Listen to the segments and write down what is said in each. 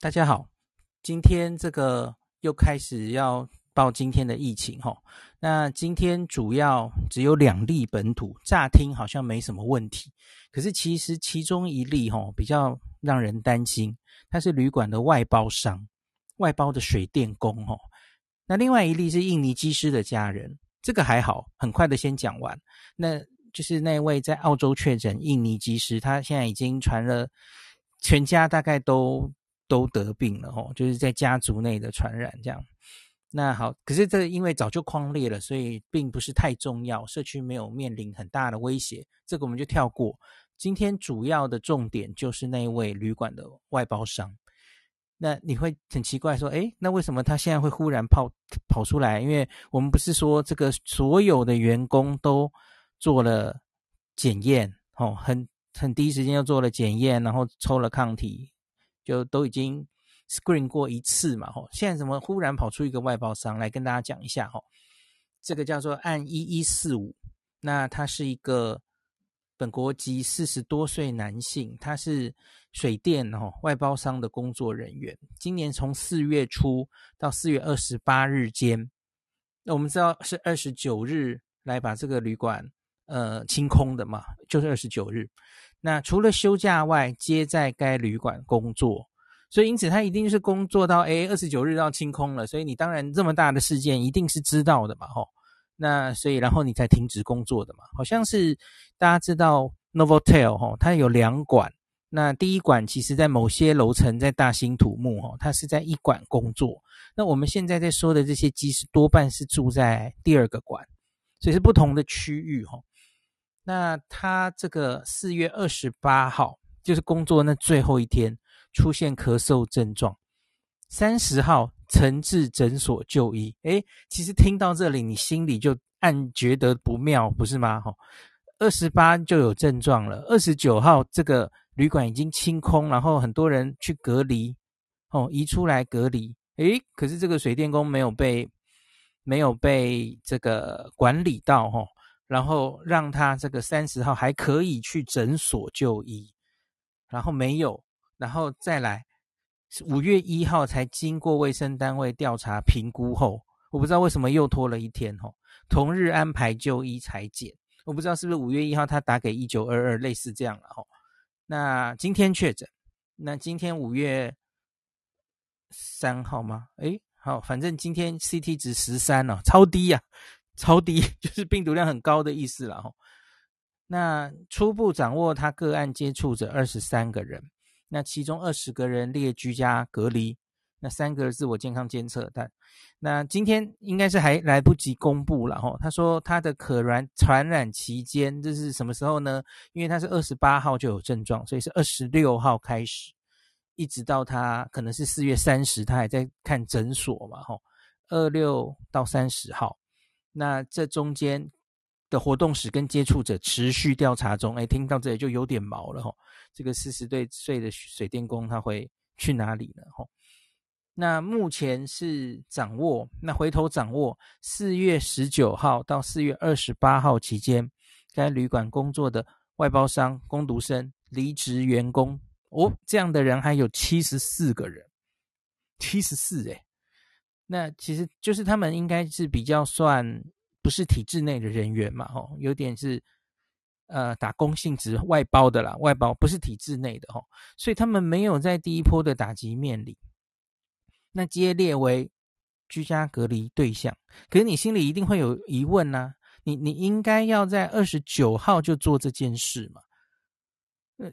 大家好，今天这个又开始要报今天的疫情哈。那今天主要只有两例本土，乍听好像没什么问题，可是其实其中一例哈比较让人担心，他是旅馆的外包商，外包的水电工哈。那另外一例是印尼机师的家人，这个还好，很快的先讲完。那就是那位在澳洲确诊印尼机师，他现在已经传了，全家大概都。都得病了哦，就是在家族内的传染这样。那好，可是这因为早就框列了，所以并不是太重要，社区没有面临很大的威胁，这个我们就跳过。今天主要的重点就是那位旅馆的外包商。那你会很奇怪说，诶，那为什么他现在会忽然跑跑出来？因为我们不是说这个所有的员工都做了检验，哦，很很第一时间就做了检验，然后抽了抗体。就都已经 screen 过一次嘛，吼，现在怎么忽然跑出一个外包商来跟大家讲一下，吼，这个叫做案一一四五，那他是一个本国籍四十多岁男性，他是水电吼外包商的工作人员，今年从四月初到四月二十八日间，那我们知道是二十九日来把这个旅馆呃清空的嘛，就是二十九日。那除了休假外，皆在该旅馆工作，所以因此他一定是工作到诶二十九日要清空了，所以你当然这么大的事件一定是知道的嘛，吼。那所以然后你才停止工作的嘛，好像是大家知道 Novotel 吼，它有两馆，那第一馆其实在某些楼层在大兴土木吼，它是在一馆工作。那我们现在在说的这些机师多半是住在第二个馆，所以是不同的区域吼。那他这个四月二十八号就是工作那最后一天，出现咳嗽症状。三十号曾至诊所就医。诶，其实听到这里，你心里就暗觉得不妙，不是吗？哈，二十八就有症状了。二十九号这个旅馆已经清空，然后很多人去隔离，哦，移出来隔离。诶，可是这个水电工没有被没有被这个管理到，哈。然后让他这个三十号还可以去诊所就医，然后没有，然后再来五月一号才经过卫生单位调查评估后，我不知道为什么又拖了一天吼，同日安排就医裁检，我不知道是不是五月一号他打给一九二二类似这样了吼，那今天确诊，那今天五月三号吗？诶，好，反正今天 CT 值十三了，超低呀。超低 就是病毒量很高的意思了哈。那初步掌握他个案接触者二十三个人，那其中二十个人列居家隔离，那三个自我健康监测。但那今天应该是还来不及公布了哈。他说他的可燃传染期间这是什么时候呢？因为他是二十八号就有症状，所以是二十六号开始，一直到他可能是四月三十，他还在看诊所嘛哈。二六到三十号。那这中间的活动史跟接触者持续调查中，哎，听到这里就有点毛了吼。这个四十岁岁的水电工他会去哪里呢？吼，那目前是掌握，那回头掌握四月十九号到四月二十八号期间，该旅馆工作的外包商、工读生、离职员工，哦，这样的人还有七十四个人，七十四哎。那其实就是他们应该是比较算不是体制内的人员嘛，吼，有点是呃打工性质外包的啦，外包不是体制内的吼，所以他们没有在第一波的打击面里，那皆列为居家隔离对象。可是你心里一定会有疑问呐、啊，你你应该要在二十九号就做这件事嘛。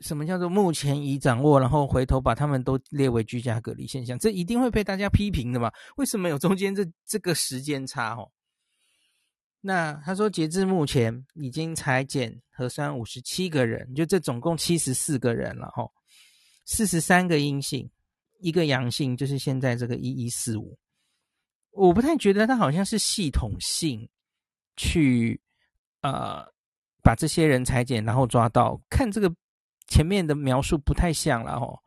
什么叫做目前已掌握，然后回头把他们都列为居家隔离现象？这一定会被大家批评的嘛？为什么有中间这这个时间差？哦，那他说截至目前已经采检核酸五十七个人，就这总共七十四个人了，吼，四十三个阴性，一个阳性，就是现在这个一一四五。我不太觉得他好像是系统性去呃把这些人裁剪，然后抓到看这个。前面的描述不太像了吼，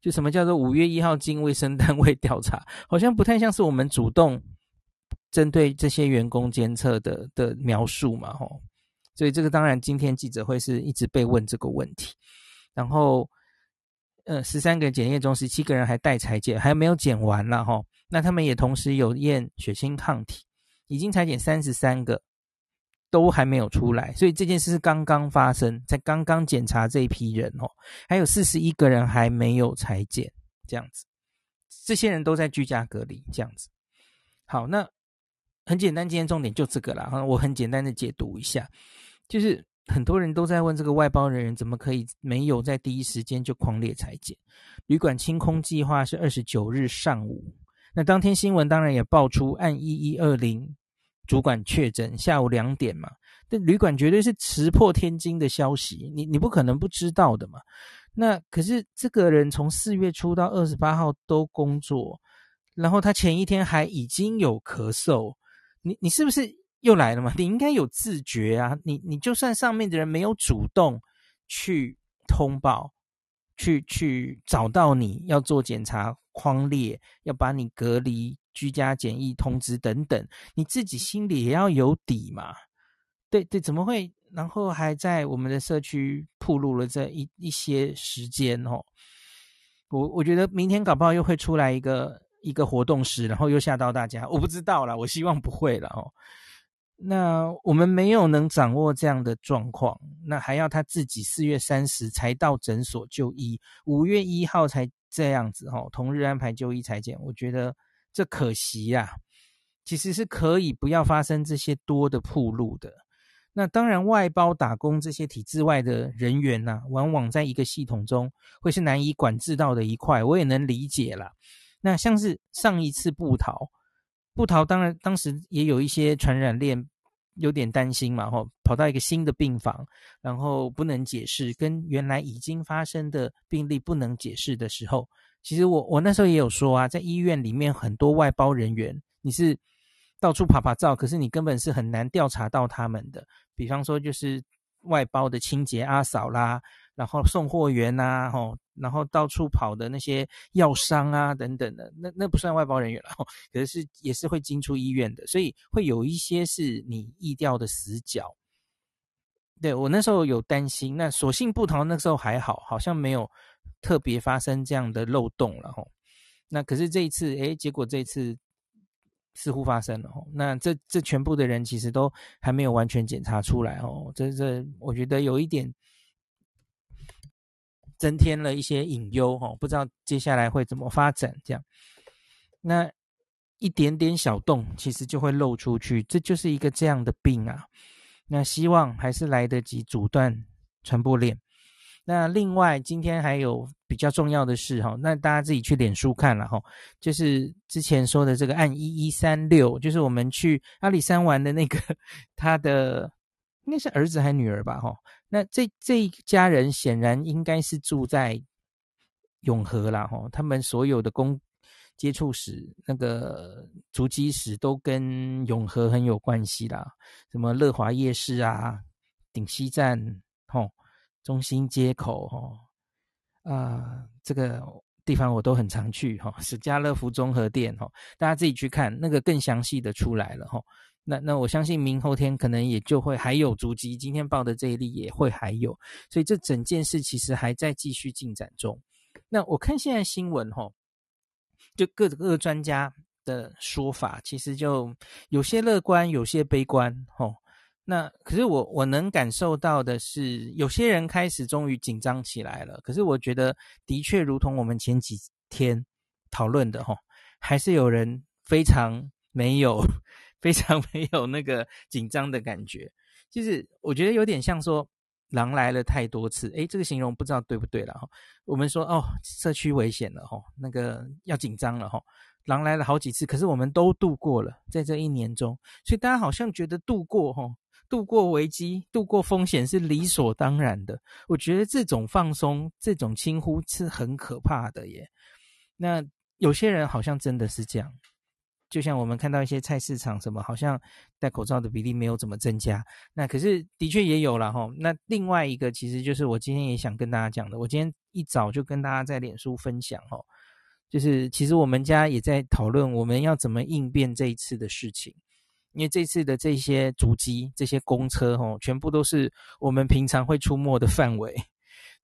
就什么叫做五月一号经卫生单位调查，好像不太像是我们主动针对这些员工监测的的描述嘛吼，所以这个当然今天记者会是一直被问这个问题，然后呃，十三个检验中，十七个人还待裁检，还没有检完了哈。那他们也同时有验血清抗体，已经裁剪三十三个，都还没有出来，所以这件事是刚刚发生，才刚刚检查这一批人哦，还有四十一个人还没有裁剪，这样子，这些人都在居家隔离，这样子。好，那很简单，今天重点就这个啦。我很简单的解读一下，就是。很多人都在问这个外包人员怎么可以没有在第一时间就狂列裁剪？旅馆清空计划是二十九日上午，那当天新闻当然也爆出按一一二零主管确诊，下午两点嘛，这旅馆绝对是石破天惊的消息，你你不可能不知道的嘛。那可是这个人从四月初到二十八号都工作，然后他前一天还已经有咳嗽，你你是不是？又来了嘛？你应该有自觉啊！你你就算上面的人没有主动去通报，去去找到你要做检查、框列，要把你隔离、居家检疫通知等等，你自己心里也要有底嘛？对对，怎么会？然后还在我们的社区铺路了这一一些时间哦。我我觉得明天搞不好又会出来一个一个活动时，然后又吓到大家。我不知道啦，我希望不会了哦。那我们没有能掌握这样的状况，那还要他自己四月三十才到诊所就医，五月一号才这样子哦，同日安排就医裁剪，我觉得这可惜呀、啊。其实是可以不要发生这些多的暴露的。那当然，外包打工这些体制外的人员呐、啊，往往在一个系统中会是难以管制到的一块，我也能理解啦。那像是上一次布桃。布桃当然当时也有一些传染链，有点担心嘛，吼，跑到一个新的病房，然后不能解释，跟原来已经发生的病例不能解释的时候，其实我我那时候也有说啊，在医院里面很多外包人员，你是到处趴趴走，可是你根本是很难调查到他们的，比方说就是外包的清洁阿嫂啦。然后送货员呐、啊，吼，然后到处跑的那些药商啊，等等的，那那不算外包人员了，可是也是会进出医院的，所以会有一些是你疫调的死角。对，我那时候有担心，那所幸部桃那时候还好，好像没有特别发生这样的漏洞了，吼。那可是这一次，诶，结果这一次似乎发生了，吼。那这这全部的人其实都还没有完全检查出来，哦，这这我觉得有一点。增添了一些隐忧哦，不知道接下来会怎么发展。这样，那一点点小洞其实就会漏出去，这就是一个这样的病啊。那希望还是来得及阻断传播链。那另外，今天还有比较重要的事哈，那大家自己去脸书看了哈，就是之前说的这个案一一三六，就是我们去阿里山玩的那个他的。应该是儿子还是女儿吧？哈，那这这一家人显然应该是住在永和啦，哈，他们所有的公接触史、那个足迹史都跟永和很有关系啦，什么乐华夜市啊、顶溪站、哈、中心街口、哈啊，这个地方我都很常去，哈，是家乐福综合店，哈，大家自己去看那个更详细的出来了，哈。那那我相信明后天可能也就会还有足迹，今天报的这一例也会还有，所以这整件事其实还在继续进展中。那我看现在新闻齁，就各各个专家的说法，其实就有些乐观，有些悲观齁。那可是我我能感受到的是，有些人开始终于紧张起来了。可是我觉得的确如同我们前几天讨论的吼，还是有人非常 没有。非常没有那个紧张的感觉，就是我觉得有点像说狼来了太多次，诶，这个形容不知道对不对了哈。我们说哦，社区危险了哈，那个要紧张了哈。狼来了好几次，可是我们都度过了，在这一年中，所以大家好像觉得度过哈，度过危机、度过风险是理所当然的。我觉得这种放松、这种轻忽是很可怕的耶。那有些人好像真的是这样。就像我们看到一些菜市场什么，好像戴口罩的比例没有怎么增加。那可是的确也有了哈。那另外一个其实就是我今天也想跟大家讲的。我今天一早就跟大家在脸书分享哈，就是其实我们家也在讨论我们要怎么应变这一次的事情。因为这次的这些足迹、这些公车哈，全部都是我们平常会出没的范围。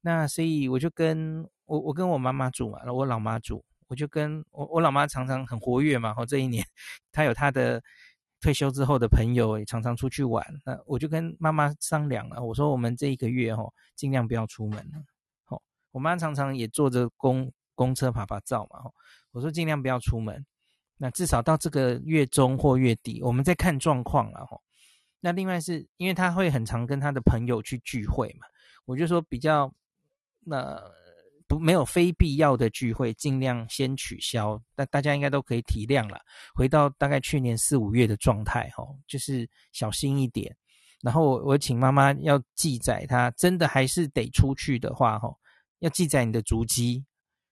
那所以我就跟我我跟我妈妈住嘛，我老妈住，我就跟我我老妈常常很活跃嘛，吼，这一年 她有她的退休之后的朋友，也常常出去玩。那我就跟妈妈商量了，我说我们这一个月吼，尽量不要出门了。吼，我妈常常也坐着公公车爬爬照嘛，吼，我说尽量不要出门。那至少到这个月中或月底，我们再看状况了吼。那另外是因为他会很常跟他的朋友去聚会嘛，我就说比较那不没有非必要的聚会，尽量先取消。那大家应该都可以体谅了，回到大概去年四五月的状态吼，就是小心一点。然后我我请妈妈要记载，他真的还是得出去的话吼，要记载你的足迹，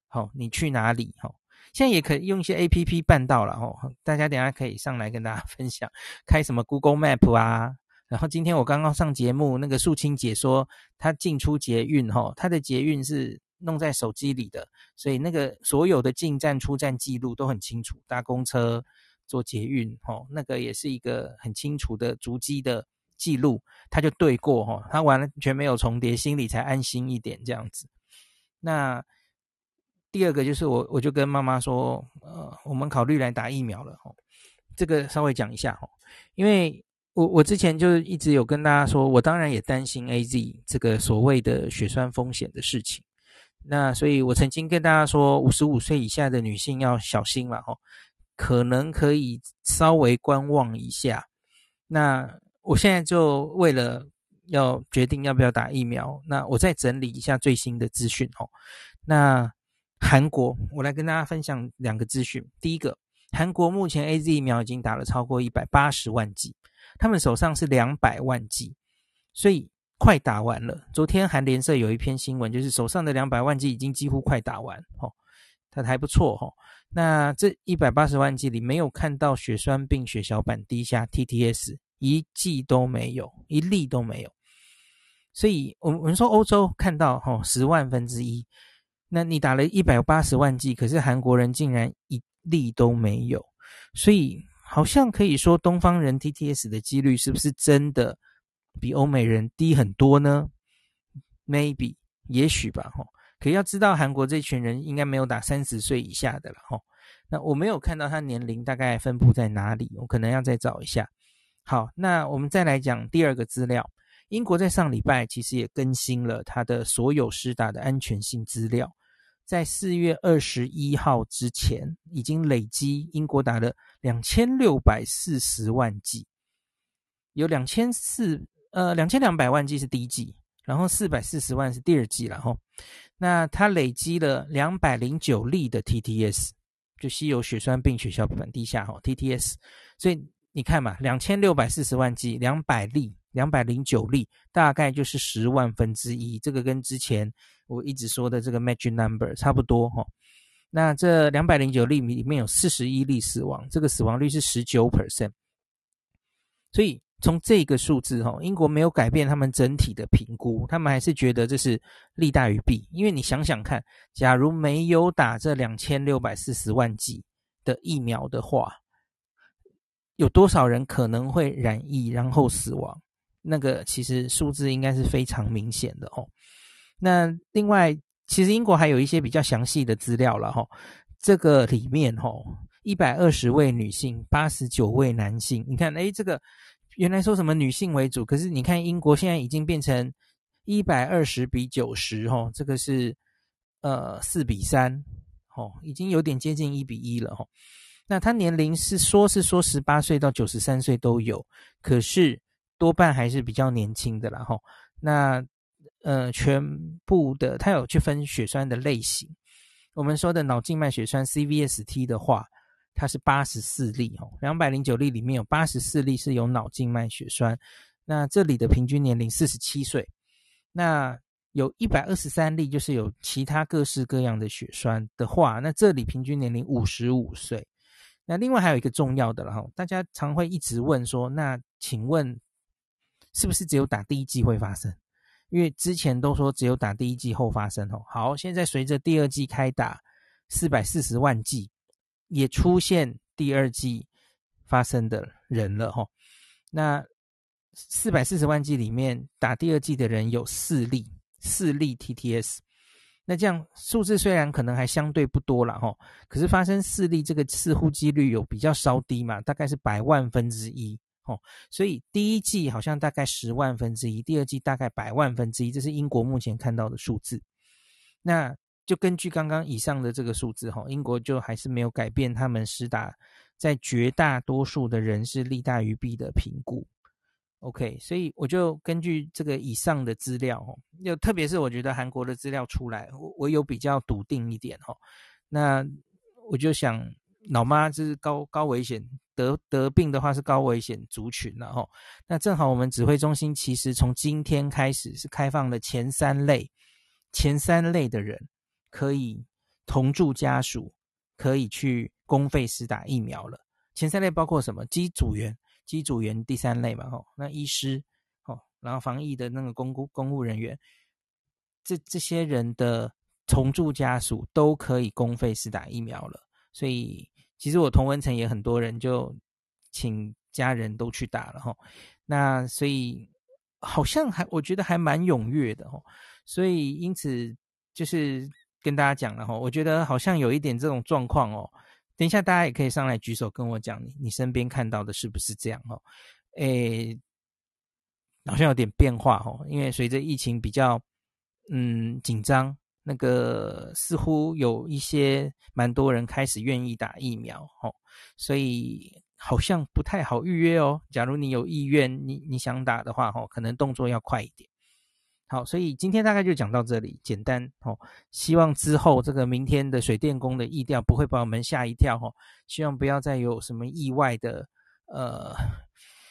好，你去哪里吼。现在也可以用一些 APP 办到了哦，大家等下可以上来跟大家 分享，开什么 Google Map 啊。然后今天我刚刚上节目，那个素清姐说她进出捷运哈，她的捷运是弄在手机里的，所以那个所有的进站出站记录都很清楚。搭公车、坐捷运哈，那个也是一个很清楚的足迹的记录，她就对过哈，她完全没有重叠，心里才安心一点这样子。那。第二个就是我，我就跟妈妈说，呃，我们考虑来打疫苗了，这个稍微讲一下，哦，因为我我之前就一直有跟大家说，我当然也担心 AZ 这个所谓的血栓风险的事情，那所以我曾经跟大家说，五十五岁以下的女性要小心了，哦，可能可以稍微观望一下。那我现在就为了要决定要不要打疫苗，那我再整理一下最新的资讯，哦，那。韩国，我来跟大家分享两个资讯。第一个，韩国目前 AZ 疫苗已经打了超过一百八十万剂，他们手上是两百万剂，所以快打完了。昨天韩联社有一篇新闻，就是手上的两百万剂已经几乎快打完，哦，它还不错，哦。那这一百八十万剂里没有看到血栓病血小板低下 TTS，一剂都没有，一例都没有。所以，我们我们说欧洲看到，哦，十万分之一。那你打了一百八十万剂，可是韩国人竟然一例都没有，所以好像可以说东方人 TTS 的几率是不是真的比欧美人低很多呢？Maybe，也许吧，吼。可要知道韩国这群人应该没有打三十岁以下的了，吼。那我没有看到他年龄大概分布在哪里，我可能要再找一下。好，那我们再来讲第二个资料。英国在上礼拜其实也更新了他的所有施打的安全性资料。在四月二十一号之前，已经累积英国打了两千六百四十万剂，有两千四呃两千两百万剂是第一剂，然后四百四十万是第二剂了哈。那它累积了两百零九例的 TTS，就稀有血栓病血小板低下哈 TTS，所以你看嘛，两千六百四十万剂，两百例。两百零九例，大概就是十万分之一，这个跟之前我一直说的这个 magic number 差不多哈。那这两百零九例里面有四十一例死亡，这个死亡率是十九 percent。所以从这个数字哈，英国没有改变他们整体的评估，他们还是觉得这是利大于弊。因为你想想看，假如没有打这两千六百四十万剂的疫苗的话，有多少人可能会染疫然后死亡？那个其实数字应该是非常明显的哦。那另外，其实英国还有一些比较详细的资料了哈。这个里面哈，一百二十位女性，八十九位男性。你看，诶，这个原来说什么女性为主，可是你看英国现在已经变成一百二十比九十哈，这个是呃四比三，哦，已经有点接近一比一了哈。那他年龄是说是说十八岁到九十三岁都有，可是。多半还是比较年轻的啦，吼。那呃，全部的它有去分血栓的类型。我们说的脑静脉血栓 CVST 的话，它是八十四例，吼，两百零九例里面有八十四例是有脑静脉血栓。那这里的平均年龄四十七岁。那有一百二十三例就是有其他各式各样的血栓的话，那这里平均年龄五十五岁。那另外还有一个重要的了，哈，大家常会一直问说，那请问？是不是只有打第一剂会发生？因为之前都说只有打第一剂后发生哦。好，现在随着第二剂开打，四百四十万剂也出现第二剂发生的人了哈。那四百四十万剂里面打第二剂的人有四例，四例 TTS。那这样数字虽然可能还相对不多了哈，可是发生四例这个似乎几率有比较稍低嘛，大概是百万分之一哦。所以第一季好像大概十万分之一，第二季大概百万分之一，这是英国目前看到的数字。那就根据刚刚以上的这个数字哈，英国就还是没有改变他们施打在绝大多数的人是利大于弊的评估。OK，所以我就根据这个以上的资料，哦，又特别是我觉得韩国的资料出来，我我有比较笃定一点，哈。那我就想，老妈就是高高危险，得得病的话是高危险族群了，哈。那正好我们指挥中心其实从今天开始是开放了前三类，前三类的人可以同住家属可以去公费施打疫苗了。前三类包括什么？机组员。机组员第三类嘛，吼，那医师，吼，然后防疫的那个公务公务人员，这这些人的同住家属都可以公费施打疫苗了。所以，其实我同温层也很多人就请家人都去打了，吼。那所以好像还我觉得还蛮踊跃的，吼。所以因此就是跟大家讲了，吼，我觉得好像有一点这种状况哦。等一下，大家也可以上来举手跟我讲，你你身边看到的是不是这样哦？诶，好像有点变化哦，因为随着疫情比较嗯紧张，那个似乎有一些蛮多人开始愿意打疫苗哦，所以好像不太好预约哦。假如你有意愿，你你想打的话哦，可能动作要快一点。好，所以今天大概就讲到这里，简单哦。希望之后这个明天的水电工的意调不会把我们吓一跳哦。希望不要再有什么意外的，呃，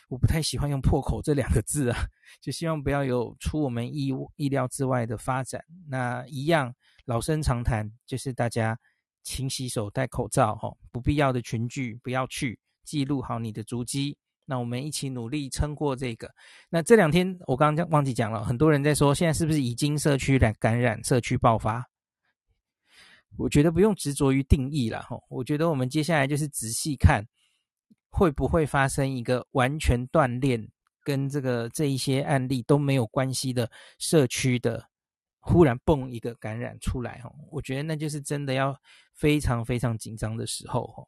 我不太喜欢用破口这两个字啊，就希望不要有出我们意意料之外的发展。那一样老生常谈，就是大家勤洗手、戴口罩哈，不必要的群聚不要去，记录好你的足迹。那我们一起努力撑过这个。那这两天我刚刚忘记讲了，很多人在说，现在是不是已经社区感感染、社区爆发？我觉得不用执着于定义了哈。我觉得我们接下来就是仔细看，会不会发生一个完全断链，跟这个这一些案例都没有关系的社区的忽然蹦一个感染出来哈。我觉得那就是真的要非常非常紧张的时候哈。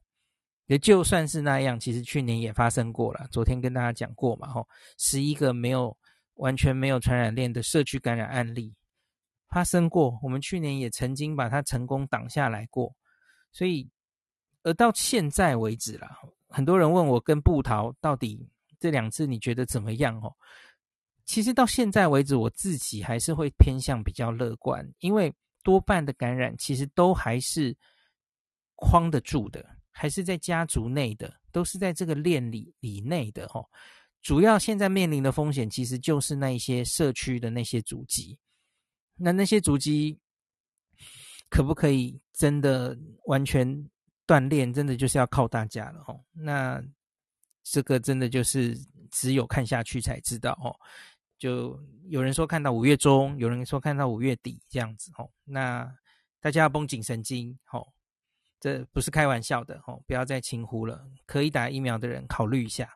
也就算是那样，其实去年也发生过了。昨天跟大家讲过嘛，吼，十一个没有完全没有传染链的社区感染案例发生过。我们去年也曾经把它成功挡下来过。所以，而到现在为止啦，很多人问我跟布桃到底这两次你觉得怎么样？哦，其实到现在为止，我自己还是会偏向比较乐观，因为多半的感染其实都还是框得住的。还是在家族内的，都是在这个链里里内的哦。主要现在面临的风险，其实就是那一些社区的那些足迹。那那些足迹可不可以真的完全锻炼？真的就是要靠大家了哦。那这个真的就是只有看下去才知道哦。就有人说看到五月中，有人说看到五月底这样子哦。那大家要绷紧神经哦。这不是开玩笑的哦，不要再轻忽了。可以打疫苗的人考虑一下。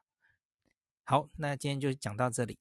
好，那今天就讲到这里。